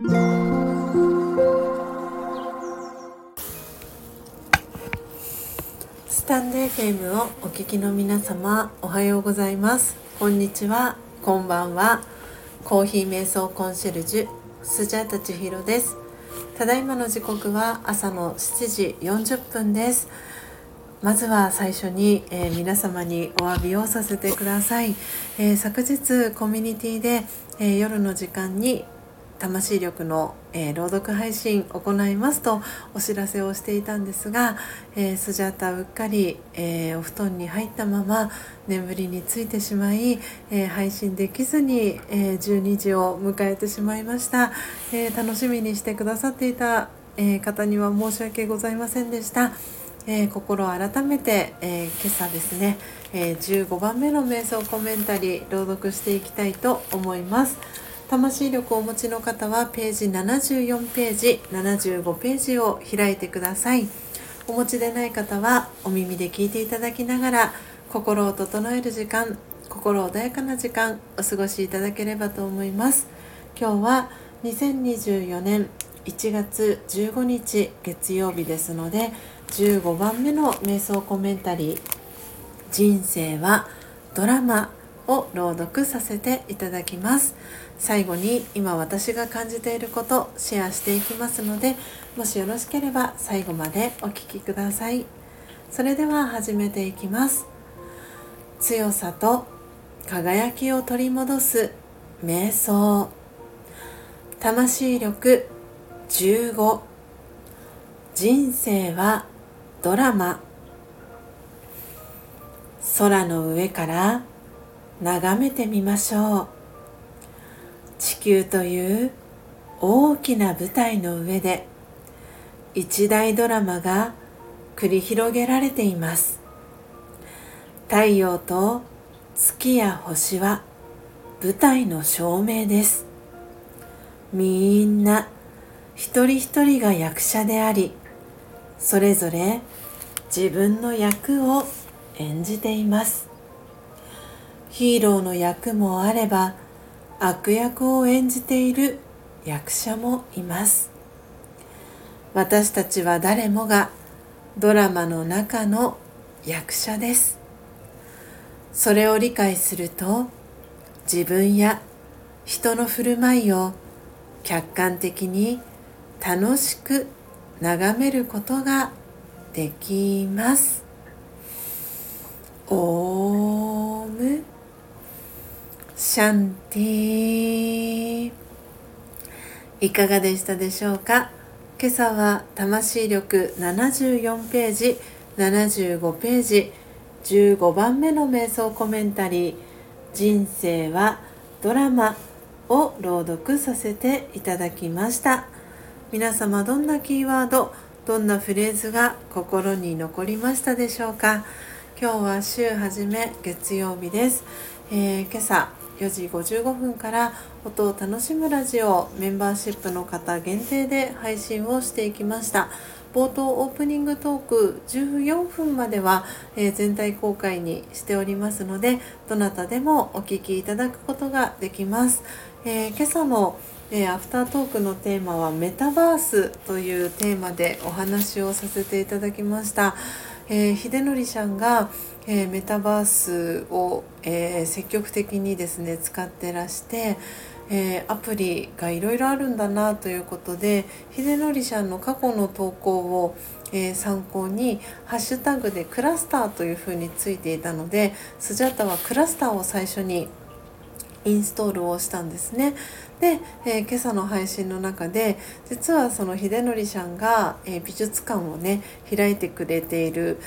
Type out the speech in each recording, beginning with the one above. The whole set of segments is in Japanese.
スタンド FM をお聞きの皆様おはようございます。こんにちは。こんばんは。コーヒー瞑想コンシェルジュスジャータチヒロです。ただいまの時刻は朝の7時40分です。まずは最初に、えー、皆様にお詫びをさせてください、えー、昨日コミュニティで、えー、夜の時間に魂力の、えー、朗読配信行いますとお知らせをしていたんですが、えー、スジャータうっかり、えー、お布団に入ったまま眠りについてしまい、え配信できずに、え12時を迎えてしまいました、え楽しみにしてくださっていた、え方には申し訳ございませんでした、え心を改めて、え今朝ですね、え15番目の瞑想コメンタリー朗読していきたいと思います。魂力をお持ちの方はページ74ページ75ページを開いてください。お持ちでない方はお耳で聞いていただきながら心を整える時間心穏やかな時間お過ごしいただければと思います。今日は2024年1月15日月曜日ですので15番目の瞑想コメンタリー。人生はドラマ。を朗読させていただきます。最後に今私が感じていることシェアしていきますのでもしよろしければ最後までお聴きください。それでは始めていきます。強さと輝きを取り戻す瞑想。魂力15人生はドラマ。空の上から眺めてみましょう。地球という大きな舞台の上で一大ドラマが繰り広げられています。太陽と月や星は舞台の照明です。みんな一人一人が役者でありそれぞれ自分の役を演じています。ヒーローの役もあれば悪役を演じている役者もいます。私たちは誰もがドラマの中の役者です。それを理解すると自分や人の振る舞いを客観的に楽しく眺めることができます。オーム。シャンティいかがでしたでしょうか？今朝は魂力74ページ75ページ15番目の瞑想コメンタリー。人生はドラマを朗読させていただきました。皆様どんなキーワードどんなフレーズが心に残りましたでしょうか？今日は週初め月曜日です、えー、今朝4時55分から音を楽しむラジオメンバーシップの方限定で配信をしていきました冒頭オープニングトーク14分までは、えー、全体公開にしておりますのでどなたでもお聴きいただくことができます、えー、今朝のえー、アフタートークのテーマはメタバースというテーマでお話をさせていただきました。えー、秀則さんが、えー、メタバースを、えー、積極的にですね使ってらして、えアプリがいろいろあるんだなということで秀則さんの過去の投稿を、え参考にハッシュタグでクラスターというふうについていたのでスジャタはクラスターを最初にインストールをしたんですね。で、えー、今朝の配信の中で実はその秀則さんが、えー、美術館をね開いてくれている、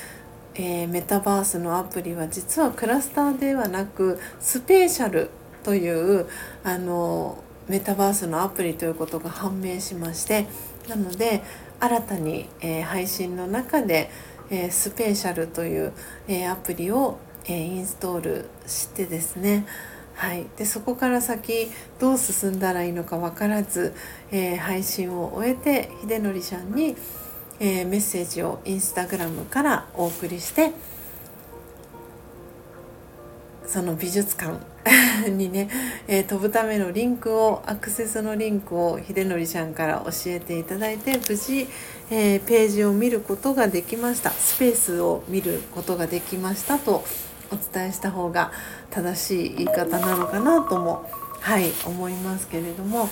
えー、メタバースのアプリは実はクラスターではなくスペーシャルというあのメタバースのアプリということが判明しましてなので新たに、え配信の中で、えスペーシャルという、えアプリを、えインストールしてですねはい、でそこから先どう進んだらいいのか分からず、えー、配信を終えて秀則ちゃんに、えー、メッセージをインスタグラムからお送りしてその美術館 にね、えー、飛ぶためのリンクをアクセスのリンクを秀則ちゃんから教えていただいて無事、えー、ページを見ることができました。スペースを見ることができましたとお伝えした方が正しい言い方なのかなともはい思いますけれども。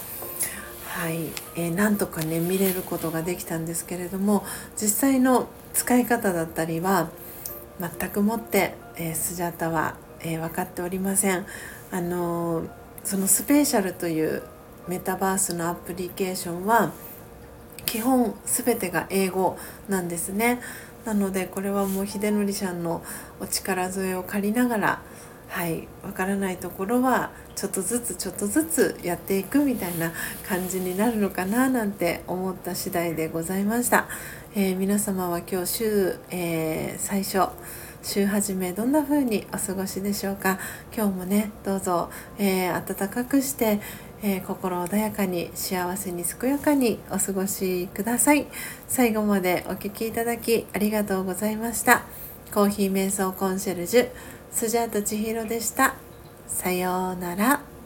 はい、えー、なんとかね見れることができたんですけれども実際の使い方だったりは全くもって、えー、スジャタはえー、分かっておりませんあのそのスペーシャルというメタバースのアプリケーションは基本全てが英語なんですね。なのでこれはもう秀則さんのお力添えを借りながらはいわからないところはちょっとずつちょっとずつやっていくみたいな感じになるのかななんて思った次第でございました、えー、皆様は今日週、えー、最初週始めどんな風にお過ごしでしょうか。今日もねどうぞ、えー、暖かくして、えー、心穏やかに幸せに健やかにお過ごしください。最後までお聴きいただきありがとうございました。コーヒー瞑想コンシェルジュスジャータ千尋でした。さようなら。